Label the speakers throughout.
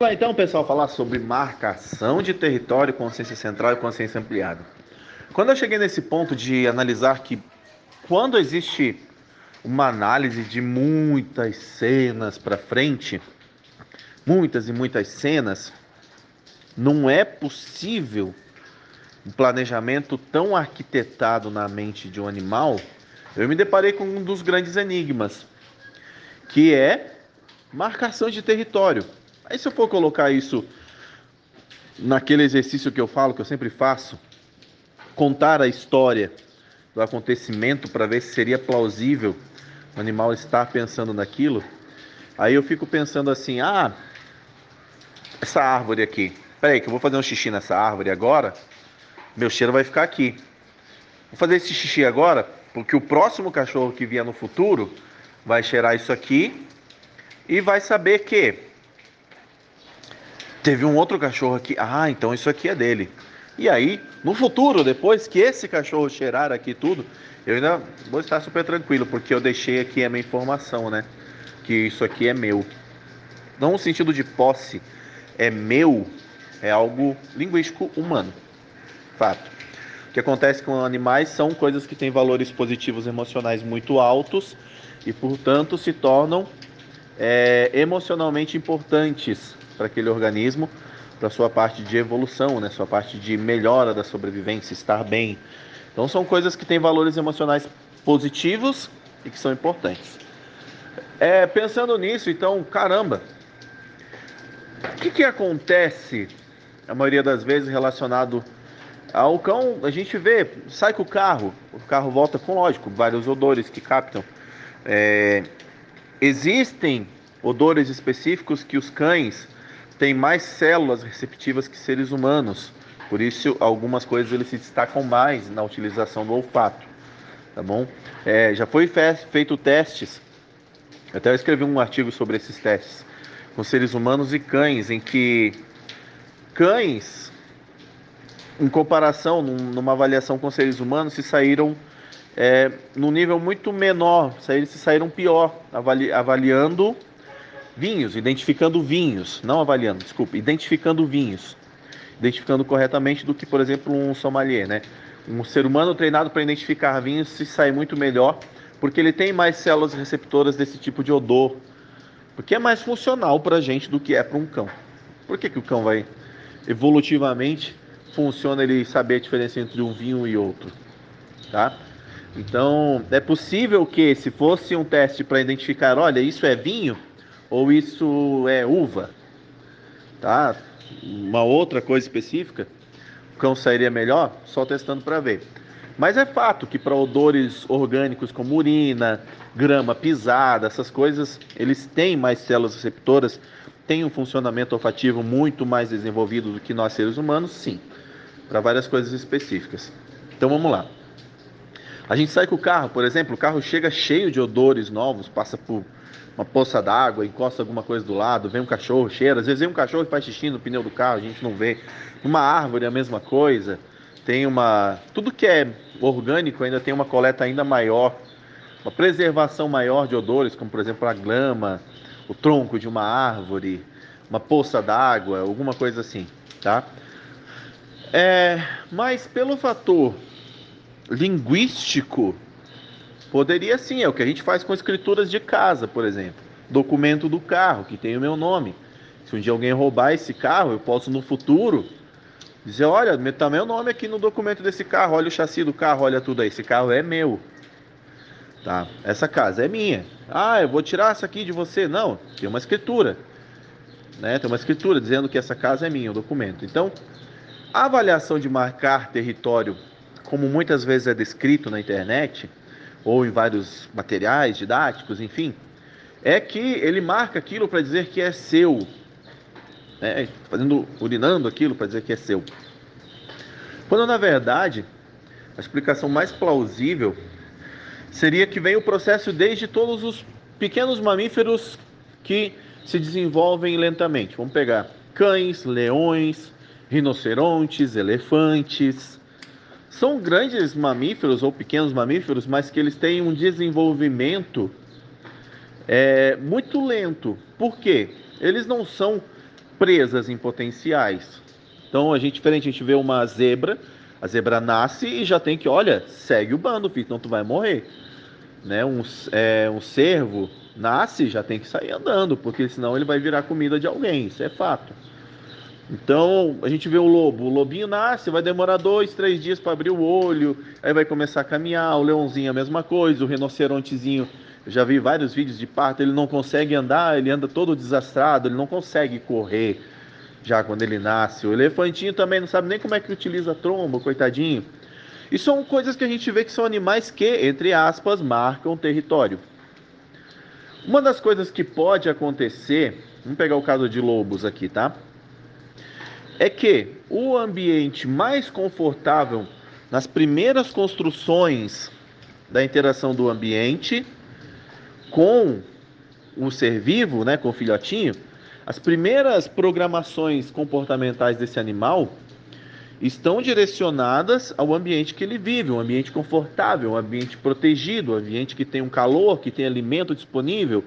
Speaker 1: Vamos lá então, pessoal, falar sobre marcação de território, consciência central e consciência ampliada. Quando eu cheguei nesse ponto de analisar que quando existe uma análise de muitas cenas para frente, muitas e muitas cenas, não é possível um planejamento tão arquitetado na mente de um animal. Eu me deparei com um dos grandes enigmas, que é marcação de território. Aí se eu for colocar isso naquele exercício que eu falo, que eu sempre faço, contar a história do acontecimento para ver se seria plausível o animal estar pensando naquilo, aí eu fico pensando assim, ah, essa árvore aqui, peraí que eu vou fazer um xixi nessa árvore agora, meu cheiro vai ficar aqui. Vou fazer esse xixi agora, porque o próximo cachorro que vier no futuro vai cheirar isso aqui e vai saber que teve um outro cachorro aqui. Ah, então isso aqui é dele. E aí, no futuro, depois que esse cachorro cheirar aqui tudo, eu ainda vou estar super tranquilo, porque eu deixei aqui a minha informação, né? Que isso aqui é meu. Não no sentido de posse, é meu, é algo linguístico humano. Fato. O que acontece com animais são coisas que têm valores positivos emocionais muito altos e, portanto, se tornam é, emocionalmente importantes para aquele organismo, para sua parte de evolução, né, sua parte de melhora da sobrevivência, estar bem. Então são coisas que têm valores emocionais positivos e que são importantes. É, pensando nisso, então, caramba, o que, que acontece a maioria das vezes relacionado ao cão? A gente vê, sai com o carro, o carro volta com, lógico, vários odores que captam. É, existem odores específicos que os cães tem mais células receptivas que seres humanos. Por isso, algumas coisas eles se destacam mais na utilização do olfato. Tá bom? É, já foi feito testes. Até eu escrevi um artigo sobre esses testes com seres humanos e cães, em que cães, em comparação, numa avaliação com seres humanos, se saíram é, num nível muito menor, se saíram pior, avali, avaliando vinhos, identificando vinhos, não avaliando, desculpa, identificando vinhos, identificando corretamente do que, por exemplo, um sommelier, né? Um ser humano treinado para identificar vinhos se sai muito melhor, porque ele tem mais células receptoras desse tipo de odor, porque é mais funcional para a gente do que é para um cão. Por que, que o cão vai evolutivamente funciona ele saber a diferença entre um vinho e outro, tá? Então, é possível que se fosse um teste para identificar, olha, isso é vinho, ou isso é uva, tá? Uma outra coisa específica, o cão sairia melhor só testando para ver. Mas é fato que para odores orgânicos como urina, grama pisada, essas coisas, eles têm mais células receptoras, têm um funcionamento olfativo muito mais desenvolvido do que nós seres humanos, sim, para várias coisas específicas. Então vamos lá. A gente sai com o carro, por exemplo, o carro chega cheio de odores novos, passa por uma poça d'água, encosta alguma coisa do lado, vem um cachorro, cheira. Às vezes vem um cachorro que faz xixi no pneu do carro, a gente não vê. Uma árvore é a mesma coisa. Tem uma. Tudo que é orgânico ainda tem uma coleta ainda maior, uma preservação maior de odores, como por exemplo a grama, o tronco de uma árvore, uma poça d'água, alguma coisa assim, tá? É, mas pelo fator linguístico Poderia sim, é o que a gente faz com escrituras de casa, por exemplo. Documento do carro, que tem o meu nome. Se um dia alguém roubar esse carro, eu posso no futuro dizer: olha, tá meu nome aqui no documento desse carro, olha o chassi do carro, olha tudo aí. Esse carro é meu. Tá? Essa casa é minha. Ah, eu vou tirar essa aqui de você. Não, tem uma escritura. Né? Tem uma escritura dizendo que essa casa é minha, o documento. Então, a avaliação de marcar território, como muitas vezes é descrito na internet, ou em vários materiais didáticos, enfim, é que ele marca aquilo para dizer que é seu, né? fazendo, urinando aquilo para dizer que é seu. Quando na verdade a explicação mais plausível seria que vem o processo desde todos os pequenos mamíferos que se desenvolvem lentamente. Vamos pegar cães, leões, rinocerontes, elefantes, são grandes mamíferos ou pequenos mamíferos, mas que eles têm um desenvolvimento é, muito lento. Por quê? Eles não são presas em potenciais. Então a gente diferente, a gente vê uma zebra, a zebra nasce e já tem que, olha, segue o bando, filho, então tu vai morrer. Né? Um, é, um cervo nasce, já tem que sair andando, porque senão ele vai virar comida de alguém, isso é fato. Então a gente vê o lobo, o lobinho nasce, vai demorar dois, três dias para abrir o olho, aí vai começar a caminhar, o leãozinho a mesma coisa, o rinocerontezinho, já vi vários vídeos de parto, ele não consegue andar, ele anda todo desastrado, ele não consegue correr já quando ele nasce. O elefantinho também não sabe nem como é que utiliza a tromba, coitadinho. E são coisas que a gente vê que são animais que, entre aspas, marcam território. Uma das coisas que pode acontecer, vamos pegar o caso de lobos aqui, tá? É que o ambiente mais confortável nas primeiras construções da interação do ambiente com o ser vivo, né, com o filhotinho, as primeiras programações comportamentais desse animal estão direcionadas ao ambiente que ele vive, um ambiente confortável, um ambiente protegido, um ambiente que tem um calor, que tem alimento disponível,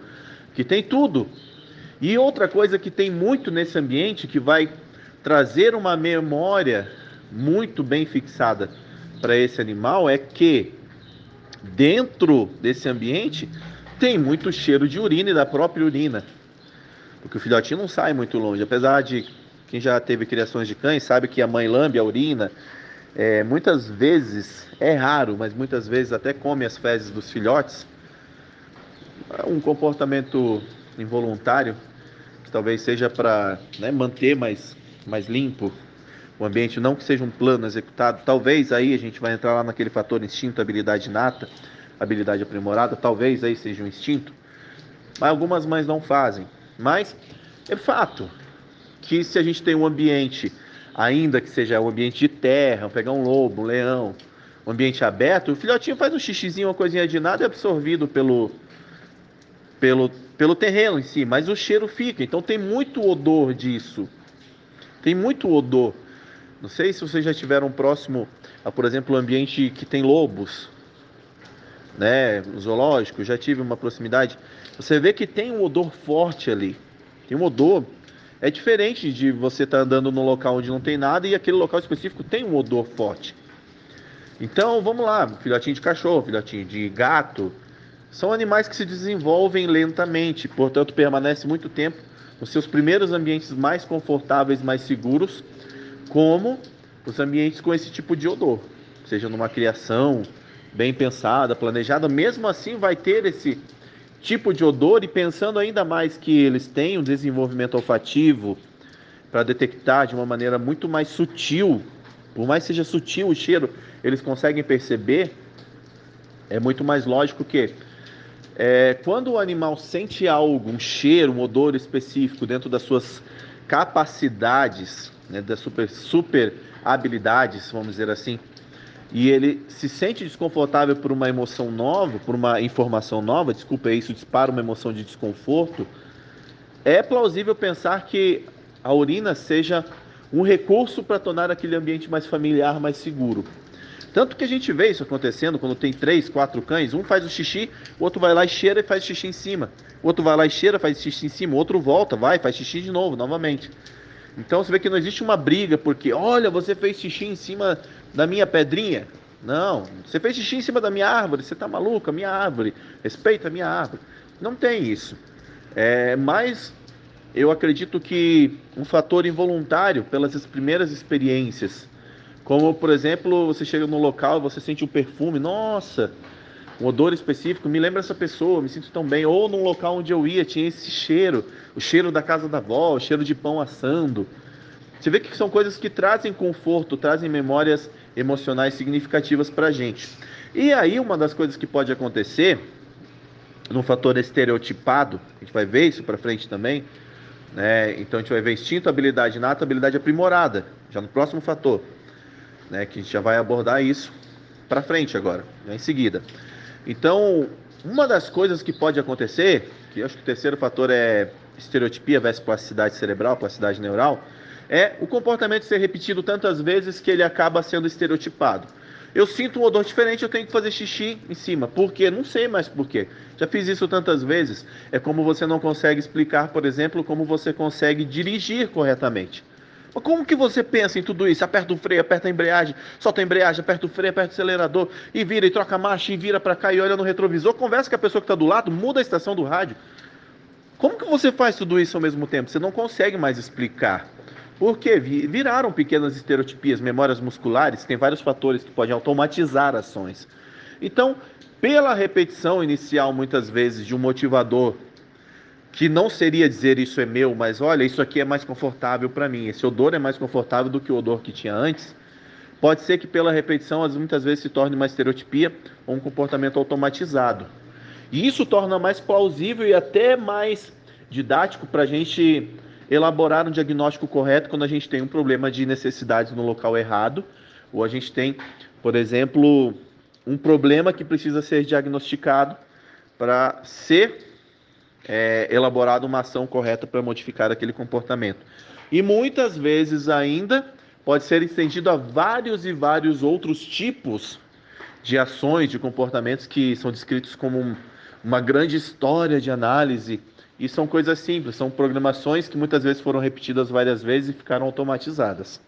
Speaker 1: que tem tudo. E outra coisa que tem muito nesse ambiente que vai trazer uma memória muito bem fixada para esse animal é que dentro desse ambiente tem muito cheiro de urina e da própria urina. Porque o filhotinho não sai muito longe. Apesar de quem já teve criações de cães sabe que a mãe lambe a urina. É, muitas vezes, é raro, mas muitas vezes até come as fezes dos filhotes. É um comportamento involuntário, que talvez seja para né, manter mais, mais limpo o ambiente, não que seja um plano executado. Talvez aí a gente vai entrar lá naquele fator instinto, habilidade nata, habilidade aprimorada, talvez aí seja um instinto. Mas algumas mães não fazem. Mas é fato que se a gente tem um ambiente, ainda que seja um ambiente de terra, pegar um lobo, um leão, um ambiente aberto, o filhotinho faz um xixizinho, uma coisinha de nada é absorvido pelo, pelo, pelo terreno em si, mas o cheiro fica. Então tem muito odor disso. Tem muito odor. Não sei se vocês já tiveram próximo a, por exemplo, um ambiente que tem lobos, né, zoológico, já tive uma proximidade. Você vê que tem um odor forte ali. Tem um odor. É diferente de você estar tá andando num local onde não tem nada e aquele local específico tem um odor forte. Então, vamos lá, filhotinho de cachorro, filhotinho de gato, são animais que se desenvolvem lentamente, portanto, permanecem muito tempo nos seus primeiros ambientes mais confortáveis, mais seguros, como os ambientes com esse tipo de odor, seja numa criação bem pensada, planejada, mesmo assim vai ter esse tipo de odor e pensando ainda mais que eles têm um desenvolvimento olfativo para detectar de uma maneira muito mais sutil, por mais seja sutil o cheiro, eles conseguem perceber, é muito mais lógico que é, quando o animal sente algo, um cheiro, um odor específico dentro das suas capacidades, né, das super, super habilidades, vamos dizer assim, e ele se sente desconfortável por uma emoção nova, por uma informação nova, desculpa, isso dispara uma emoção de desconforto, é plausível pensar que a urina seja um recurso para tornar aquele ambiente mais familiar, mais seguro. Tanto que a gente vê isso acontecendo quando tem três, quatro cães, um faz o xixi, o outro vai lá e cheira e faz xixi em cima. O outro vai lá e cheira, faz xixi em cima, o outro volta, vai, faz xixi de novo, novamente. Então você vê que não existe uma briga porque, olha, você fez xixi em cima da minha pedrinha. Não, você fez xixi em cima da minha árvore, você está maluco, a minha árvore, respeita a minha árvore. Não tem isso. É, mas eu acredito que um fator involuntário pelas primeiras experiências, como por exemplo, você chega no local você sente um perfume, nossa, um odor específico, me lembra essa pessoa, me sinto tão bem. Ou num local onde eu ia tinha esse cheiro, o cheiro da casa da avó, o cheiro de pão assando. Você vê que são coisas que trazem conforto, trazem memórias emocionais significativas para gente. E aí, uma das coisas que pode acontecer, num fator estereotipado, a gente vai ver isso para frente também, né? então a gente vai ver instinto, habilidade inata, habilidade aprimorada, já no próximo fator, né? que a gente já vai abordar isso para frente agora, já em seguida. Então, uma das coisas que pode acontecer, que eu acho que o terceiro fator é estereotipia versus plasticidade cerebral, plasticidade neural, é o comportamento ser repetido tantas vezes que ele acaba sendo estereotipado. Eu sinto um odor diferente, eu tenho que fazer xixi em cima. Por quê? Não sei mais por quê. Já fiz isso tantas vezes. É como você não consegue explicar, por exemplo, como você consegue dirigir corretamente. Como que você pensa em tudo isso? Aperta o freio, aperta a embreagem, solta a embreagem, aperta o freio, aperta o acelerador, e vira, e troca a marcha, e vira para cá, e olha no retrovisor, conversa com a pessoa que está do lado, muda a estação do rádio. Como que você faz tudo isso ao mesmo tempo? Você não consegue mais explicar. Porque viraram pequenas estereotipias, memórias musculares, tem vários fatores que podem automatizar ações. Então, pela repetição inicial, muitas vezes, de um motivador que não seria dizer isso é meu, mas olha, isso aqui é mais confortável para mim, esse odor é mais confortável do que o odor que tinha antes, pode ser que pela repetição, muitas vezes se torne uma estereotipia ou um comportamento automatizado. E isso torna mais plausível e até mais didático para a gente elaborar um diagnóstico correto quando a gente tem um problema de necessidades no local errado, ou a gente tem, por exemplo, um problema que precisa ser diagnosticado para ser é, elaborada uma ação correta para modificar aquele comportamento. E muitas vezes ainda pode ser estendido a vários e vários outros tipos de ações, de comportamentos que são descritos como uma grande história de análise e são coisas simples, são programações que muitas vezes foram repetidas várias vezes e ficaram automatizadas.